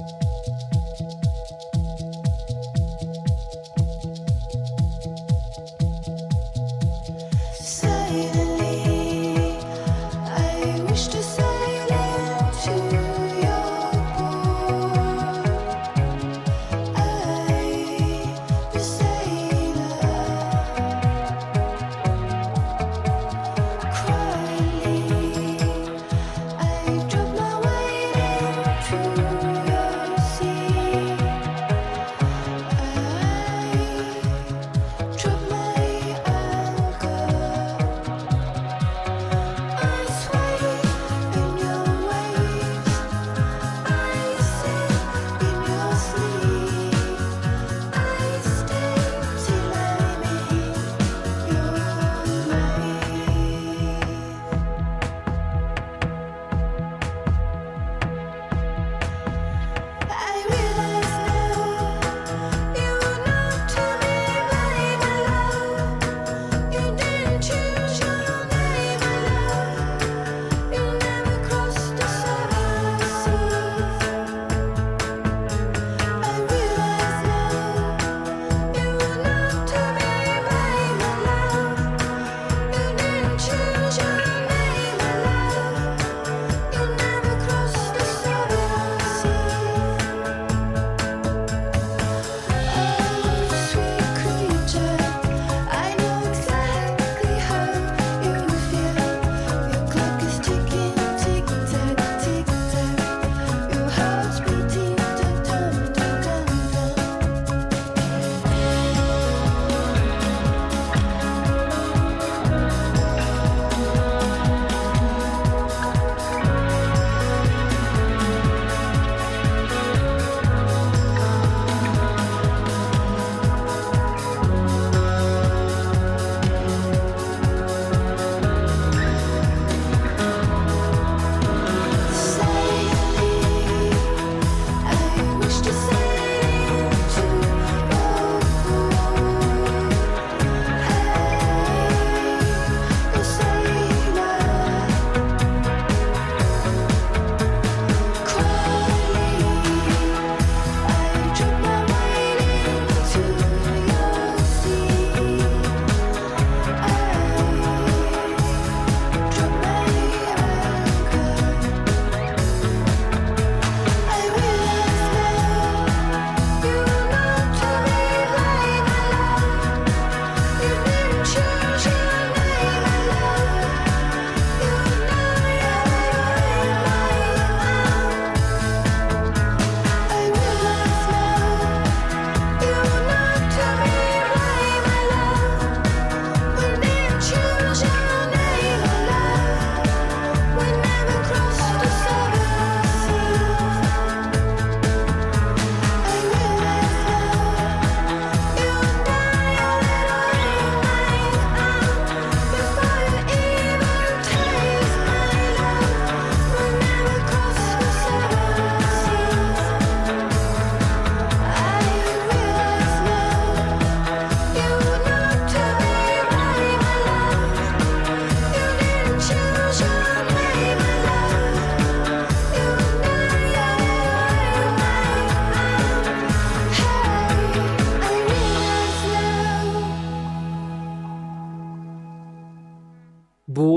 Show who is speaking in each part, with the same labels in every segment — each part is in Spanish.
Speaker 1: you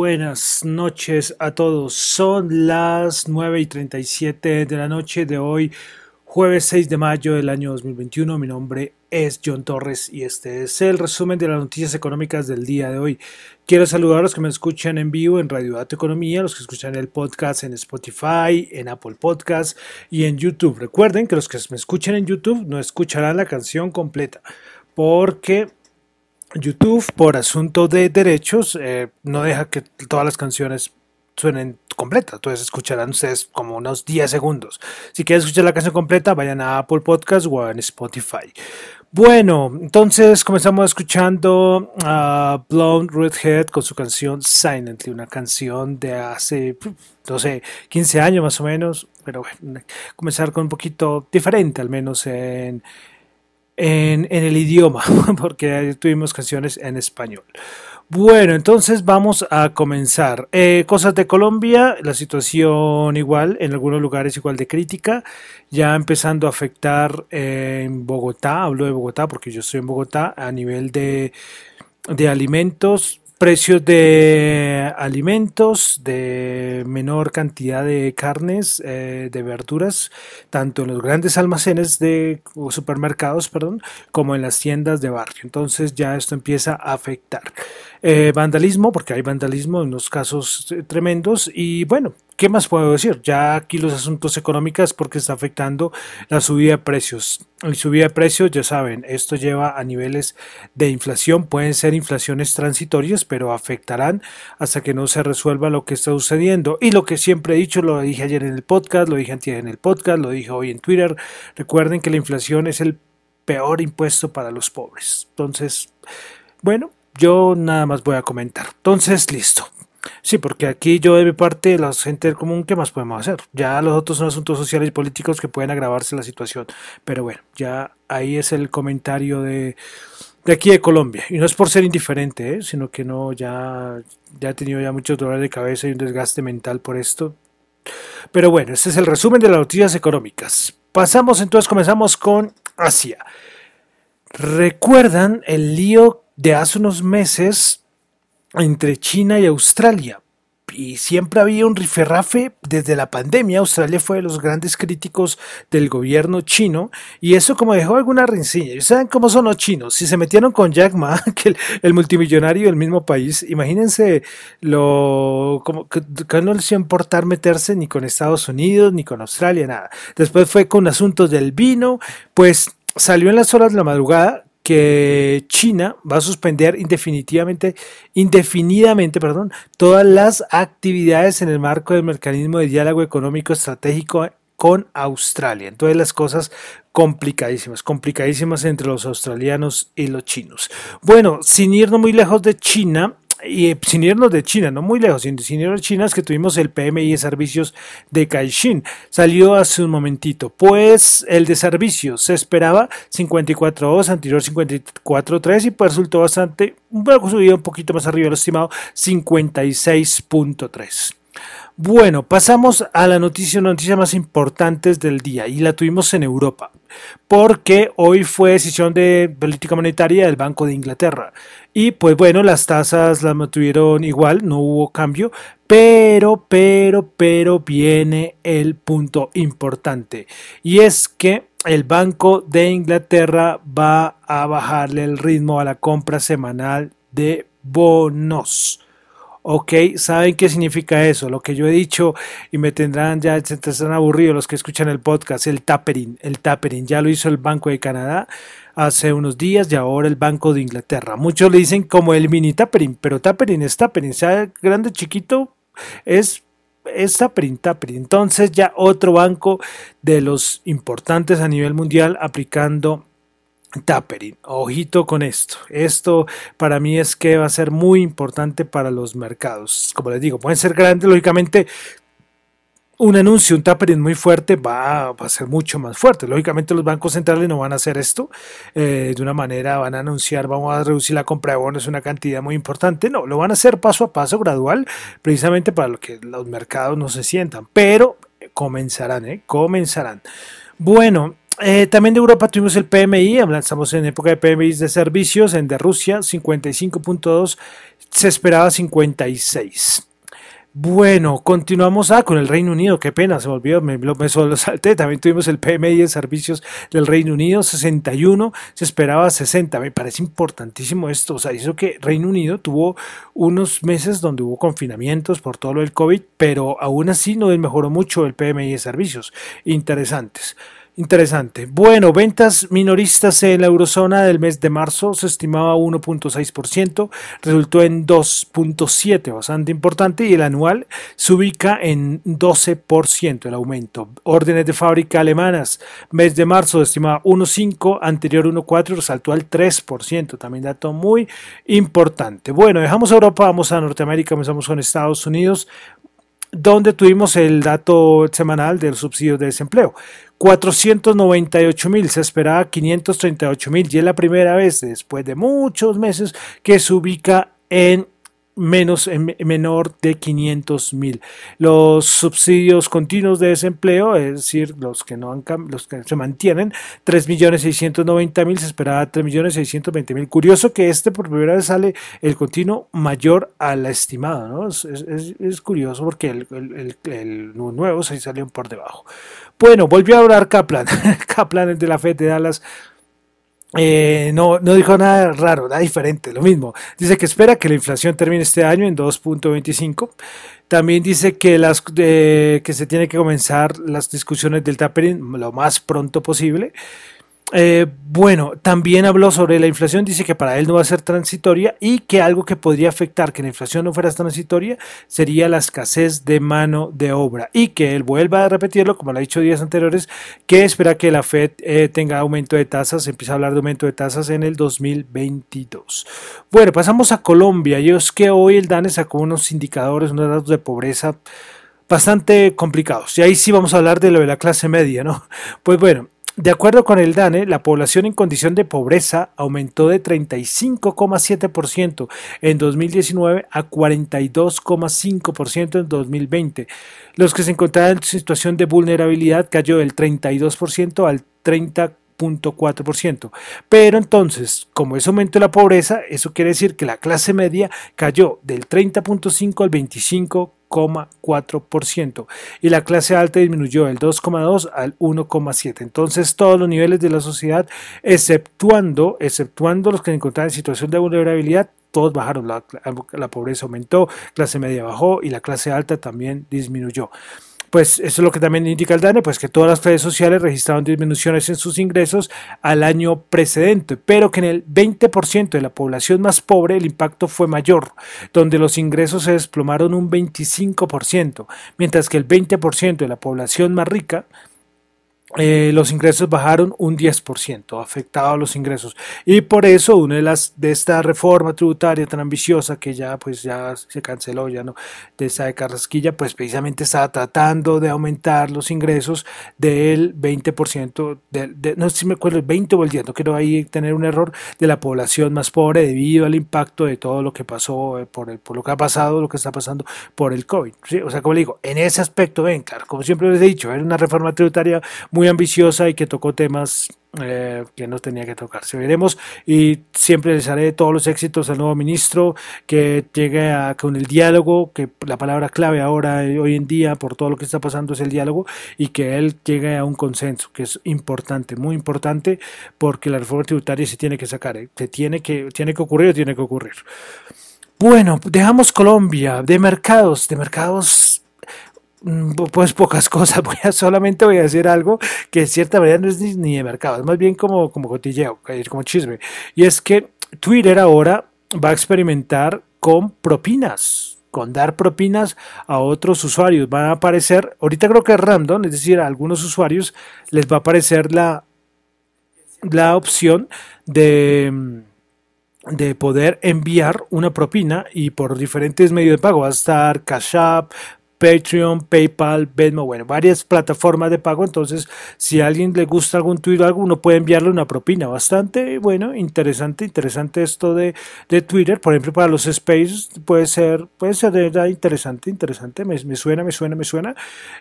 Speaker 1: Buenas noches a todos. Son las 9 y 37 de la noche de hoy, jueves 6 de mayo del año 2021. Mi nombre es John Torres y este es el resumen de las noticias económicas del día de hoy. Quiero saludar a los que me escuchan en vivo en Radio Dato Economía, los que escuchan el podcast en Spotify, en Apple Podcast y en YouTube. Recuerden que los que me escuchan en YouTube no escucharán la canción completa porque YouTube, por asunto de derechos, eh, no deja que todas las canciones suenen completas. Entonces escucharán ustedes como unos 10 segundos. Si quieren escuchar la canción completa, vayan a Apple Podcast o en Spotify. Bueno, entonces comenzamos escuchando a Blonde Redhead con su canción Silently, una canción de hace, no sé, 15 años más o menos, pero bueno, comenzar con un poquito diferente, al menos en en, el idioma, porque tuvimos canciones en español.
Speaker 2: Bueno, entonces vamos a comenzar. Eh, cosas de Colombia, la situación igual, en algunos lugares igual de crítica, ya empezando a afectar eh, en Bogotá, hablo de Bogotá porque yo estoy en Bogotá, a nivel de, de alimentos, precios de alimentos, de menor cantidad de carnes, eh, de verduras, tanto en los grandes almacenes de supermercados, perdón, como en las tiendas de barrio. Entonces ya esto empieza a afectar. Eh, vandalismo, porque hay vandalismo en los casos eh, tremendos. Y bueno, ¿qué más puedo decir? Ya aquí los asuntos económicos porque está afectando la subida de precios. Y subida de precios, ya saben, esto lleva a niveles de inflación. Pueden ser inflaciones transitorias, pero afectarán hasta que no se resuelva lo que está sucediendo. Y lo que siempre he dicho, lo dije ayer en el podcast, lo dije antes en el podcast, lo dije hoy en Twitter. Recuerden que la inflación es el peor impuesto para los pobres. Entonces, bueno, yo nada más voy a comentar. Entonces, listo. Sí, porque aquí yo de mi parte, la gente común, ¿qué más podemos hacer? Ya los otros son asuntos sociales y políticos que pueden agravarse la situación. Pero bueno, ya ahí es el comentario de, de aquí de Colombia. Y no es por ser indiferente, ¿eh? sino que no, ya, ya he tenido ya muchos dolores de cabeza y un desgaste mental por esto. Pero bueno, este es el resumen de las noticias económicas. Pasamos entonces, comenzamos con Asia. ¿Recuerdan el lío de hace unos meses entre China y Australia. Y siempre había un riferrafe desde la pandemia. Australia fue de los grandes críticos del gobierno chino y eso como dejó alguna rencilla. ¿Saben cómo son los chinos? Si se metieron con Jack Ma, que el, multimillonario del mismo país, imagínense lo como que, no les iba a importar meterse ni con Estados Unidos ni con Australia, nada. Después fue con asuntos del vino, pues salió en las horas de la madrugada que China va a suspender indefinitivamente, indefinidamente perdón, todas las actividades en el marco del mecanismo de diálogo económico estratégico con Australia. Entonces las cosas complicadísimas, complicadísimas entre los australianos y los chinos. Bueno, sin irnos muy lejos de China, y eh, sin irnos de China, no muy lejos, sin, sin irnos de China, es que tuvimos el PMI de servicios de Caixin. Salió hace un momentito. Pues el de servicios se esperaba 54.2, anterior 54.3 y pues resultó bastante, poco subido un poquito más arriba, lo estimado 56.3. Bueno, pasamos a la noticia, una noticia más importantes del día y la tuvimos en Europa, porque hoy fue decisión de política monetaria del Banco de Inglaterra y pues bueno, las tasas las mantuvieron igual, no hubo cambio, pero, pero, pero viene el punto importante y es que el Banco de Inglaterra va a bajarle el ritmo a la compra semanal de bonos. Ok, ¿saben qué significa eso? Lo que yo he dicho y me tendrán ya, se están aburridos los que escuchan el podcast, el tapering, el tapering, ya lo hizo el Banco de Canadá hace unos días y ahora el Banco de Inglaterra. Muchos le dicen como el mini tapering, pero tapering es tapering, sea grande, chiquito, es es tapering, tapering. Entonces ya otro banco de los importantes a nivel mundial aplicando tapering. Ojito con esto. Esto para mí es que va a ser muy importante para los mercados. Como les digo, pueden ser grandes, lógicamente. Un anuncio, un tapering muy fuerte va, a ser mucho más fuerte. Lógicamente los bancos centrales no van a hacer esto eh, de una manera, van a anunciar, vamos a reducir la compra de bonos una cantidad muy importante. No, lo van a hacer paso a paso, gradual, precisamente para que los mercados no se sientan. Pero comenzarán, ¿eh? Comenzarán. Bueno, eh, también de Europa tuvimos el PMI, estamos en época de PMI de servicios, en de Rusia 55.2, se esperaba 56. Bueno, continuamos. Ah, con el Reino Unido, qué pena, se me olvidó, me, me solo salté, también tuvimos el PMI de servicios del Reino Unido, 61, se esperaba 60, me parece importantísimo esto, o sea, hizo que Reino Unido tuvo unos meses donde hubo confinamientos por todo lo del COVID, pero aún así no mejoró mucho el PMI de servicios, interesantes. Interesante. Bueno, ventas minoristas en la eurozona del mes de marzo se estimaba 1.6%, resultó en 2.7%, bastante importante, y el anual se ubica en 12% el aumento. Órdenes de fábrica alemanas, mes de marzo estimaba 1.5%, anterior 1.4%, resaltó al 3%, también dato muy importante. Bueno, dejamos Europa, vamos a Norteamérica, comenzamos con Estados Unidos donde tuvimos el dato semanal del subsidio de desempleo. 498 mil, se esperaba 538 mil y es la primera vez después de muchos meses que se ubica en menos menor de 500 mil. Los subsidios continuos de desempleo, es decir, los que no han los que se mantienen, 3 millones 690 mil, se esperaba 3 millones 620 mil. Curioso que este por primera vez sale el continuo mayor al estimado, ¿no? Es, es, curioso porque el, nuevo se salió por debajo. Bueno, volvió a hablar Kaplan, Kaplan de la Fed de Dallas eh, no, no dijo nada raro, nada diferente, lo mismo. Dice que espera que la inflación termine este año en 2.25. También dice que, las, que se tiene que comenzar las discusiones del tapering lo más pronto posible. Eh, bueno, también habló sobre la inflación, dice que para él no va a ser transitoria y que algo que podría afectar que la inflación no fuera transitoria sería la escasez de mano de obra y que él vuelva a repetirlo, como lo ha dicho días anteriores, que espera que la Fed eh, tenga aumento de tasas, empieza a hablar de aumento de tasas en el 2022. Bueno, pasamos a Colombia y es que hoy el DANE sacó unos indicadores, unos datos de pobreza bastante complicados y ahí sí vamos a hablar de lo de la clase media, ¿no? Pues bueno, de acuerdo con el DANE, la población en condición de pobreza aumentó de 35,7% en 2019 a 42,5% en 2020. Los que se encontraban en situación de vulnerabilidad cayó del 32% al 30,4%. Pero entonces, como es aumento de la pobreza, eso quiere decir que la clase media cayó del 30.5 al 25 4% y la clase alta disminuyó del 2,2 al 1,7. Entonces todos los niveles de la sociedad, exceptuando, exceptuando los que se encontraban en situación de vulnerabilidad, todos bajaron, la, la pobreza aumentó, clase media bajó y la clase alta también disminuyó pues eso es lo que también indica el DANE, pues que todas las redes sociales registraron disminuciones en sus ingresos al año precedente, pero que en el 20% de la población más pobre el impacto fue mayor, donde los ingresos se desplomaron un 25%, mientras que el 20% de la población más rica eh, los ingresos bajaron un 10%, afectado los ingresos. Y por eso una de las de esta reforma tributaria tan ambiciosa que ya pues ya se canceló ya no de esa de Carrasquilla, pues precisamente estaba tratando de aumentar los ingresos del 20% de, no sé si me acuerdo el 20 o el 10, no quiero ahí tener un error de la población más pobre debido al impacto de todo lo que pasó eh, por el, lo que ha pasado, lo que está pasando por el COVID. O sea, como digo, en ese aspecto, ven, claro, como siempre les he dicho, era una reforma tributaria muy ambiciosa y que tocó temas eh, que no tenía que tocarse. Veremos y siempre les haré todos los éxitos al nuevo ministro, que llegue a, con el diálogo, que la palabra clave ahora, eh, hoy en día, por todo lo que está pasando es el diálogo y que él llegue a un consenso, que es importante, muy importante, porque la reforma tributaria se tiene que sacar, eh, se tiene que, tiene que ocurrir, tiene que ocurrir. Bueno, dejamos Colombia de mercados, de mercados pues pocas cosas, voy a, solamente voy a decir algo que de cierta manera no es ni, de mercado, es más bien como, como cotilleo, como chisme. Y es que Twitter ahora va a experimentar con propinas, con dar propinas a otros usuarios. Van a aparecer, ahorita creo que es random, es decir, a algunos usuarios les va a aparecer la, la opción de de poder enviar una propina y por diferentes medios de pago. Va a estar Cash App, Patreon, PayPal, Venmo, bueno, varias plataformas de pago. Entonces, si a alguien le gusta algún Twitter o algo, uno puede enviarle una propina. Bastante, bueno, interesante, interesante esto de, de Twitter. Por ejemplo, para los spaces puede ser, puede ser interesante, interesante. Me, suena, me suena, me suena.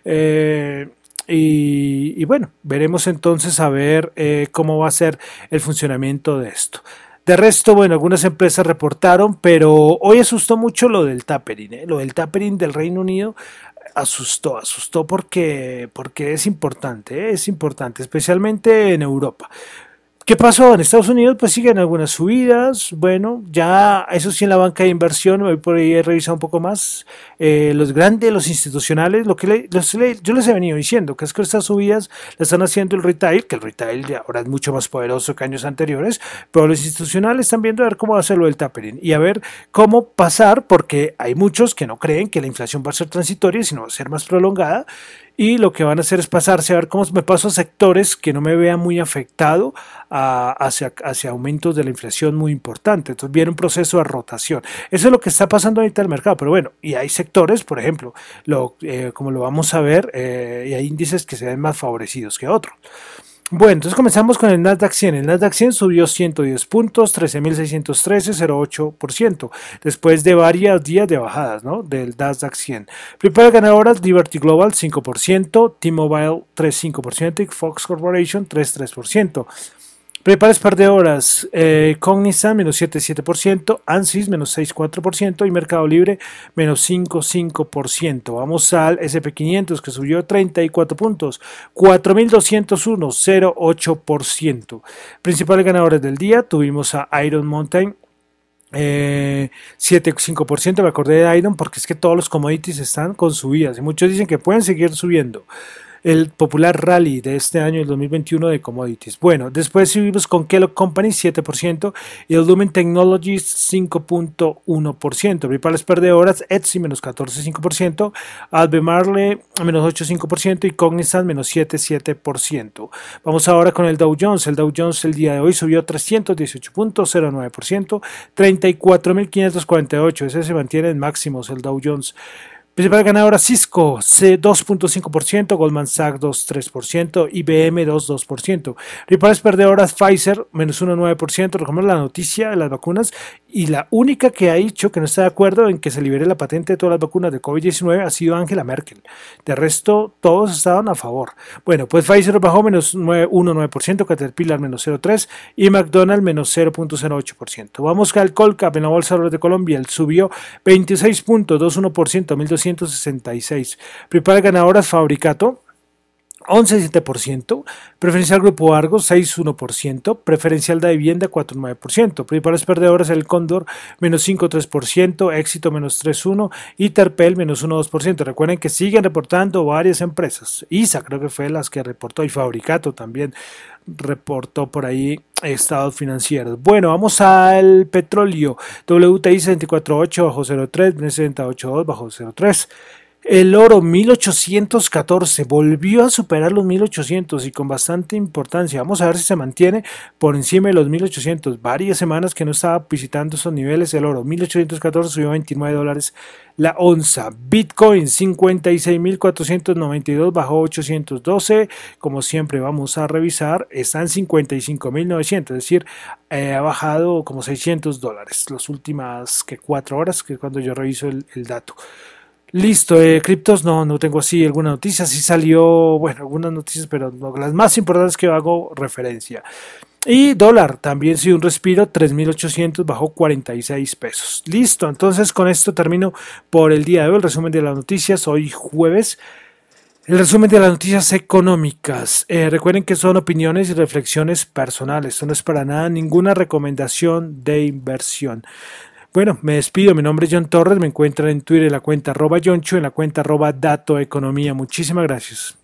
Speaker 2: Eh, y, y, bueno, veremos entonces a ver eh, cómo va a ser el funcionamiento de esto. De resto, bueno, algunas empresas reportaron, pero hoy asustó mucho lo del tapering, ¿eh? lo del tapering del Reino Unido asustó, asustó porque, porque es importante, ¿eh? es importante, especialmente en Europa. ¿Qué pasó? En Estados Unidos pues siguen algunas subidas, bueno, ya eso sí en la banca de inversión, hoy por ahí he revisado un poco más, eh, los grandes, los institucionales, lo que yo les he venido diciendo, que es que estas subidas las están haciendo el retail, que el retail ya ahora es mucho más poderoso que años anteriores, pero los institucionales están viendo a ver cómo hacerlo el tapering y a ver cómo pasar, porque hay muchos que no creen que la inflación va a ser transitoria, sino va a ser más prolongada, y lo que van a hacer es pasarse a ver cómo me paso a sectores que no me vean muy afectado hacia, hacia aumentos de la inflación muy importante. Entonces viene un proceso de rotación. Eso es lo que está pasando ahorita en el mercado. Pero bueno, y hay sectores, por ejemplo, lo, eh, como lo vamos a ver, eh, y hay índices que se ven más favorecidos que otros. Bueno, entonces comenzamos con el Nasdaq 100. El Nasdaq 100 subió 110 puntos, 13.613, 0,8%, después de varios días de bajadas ¿no? del Nasdaq 100. Principales ganadoras, Liberty Global 5%, T-Mobile 3,5% y Fox Corporation 3,3%. Prepares par de horas, eh, menos 7,7%, ANSYS menos 6,4% y Mercado Libre menos 5,5%. Vamos al SP500 que subió 34 puntos, 4.201, 0,8%. Principales ganadores del día tuvimos a Iron Mountain eh, 7,5%. Me acordé de Iron porque es que todos los commodities están con subidas y muchos dicen que pueden seguir subiendo el popular rally de este año, el 2021 de commodities. Bueno, después subimos con Kellogg Company 7% y el Lumen Technologies 5.1%. Principales perdedoras, Etsy menos 14.5%, Albemarle menos 8.5% y Cognizant menos 7.7%. Vamos ahora con el Dow Jones. El Dow Jones el día de hoy subió 318.09%, 34.548. Ese se mantiene en máximos el Dow Jones. Principal ganadora Cisco, 2.5%, Goldman Sachs 2.3%, IBM 2.2%. Principales perdedoras Pfizer, menos 1.9%. Recordemos la noticia de las vacunas y la única que ha dicho que no está de acuerdo en que se libere la patente de todas las vacunas de COVID-19 ha sido Angela Merkel. De resto, todos estaban a favor. Bueno, pues Pfizer bajó menos 1.9%, Caterpillar menos 0.3% y McDonald's menos 0.08%. Vamos al Colcap en la Bolsa de Colombia, el subió 26.21%, 1.200 166. Principales ganadoras Fabricato 11,7%, preferencial Grupo Argos 6,1%, preferencial de vivienda 4,9%, principales perdedoras el Cóndor menos 5,3%, Éxito menos 3,1% y Terpel menos 1,2%. Recuerden que siguen reportando varias empresas. ISA creo que fue las que reportó y Fabricato también reportó por ahí estados financieros. Bueno, vamos al petróleo. WTI 74.8 bajo 0.3, 78.2 bajo 0.3. El oro 1814 volvió a superar los 1800 y con bastante importancia. Vamos a ver si se mantiene por encima de los 1800. Varias semanas que no estaba visitando esos niveles. El oro 1814 subió a 29 dólares la onza. Bitcoin 56.492 bajó 812. Como siempre vamos a revisar. Está en 55.900, es decir, eh, ha bajado como 600 dólares las últimas que cuatro horas, que es cuando yo reviso el dato. Listo, eh, criptos no, no tengo así alguna noticia, sí salió, bueno, algunas noticias, pero las más importantes que hago referencia. Y dólar, también sí un respiro, 3.800 bajó 46 pesos. Listo, entonces con esto termino por el día de hoy el resumen de las noticias, hoy jueves. El resumen de las noticias económicas. Eh, recuerden que son opiniones y reflexiones personales. No es para nada ninguna recomendación de inversión. Bueno, me despido. Mi nombre es John Torres. Me encuentran en Twitter en la cuenta arroba Chu, en la cuenta arroba Dato Economía. Muchísimas gracias.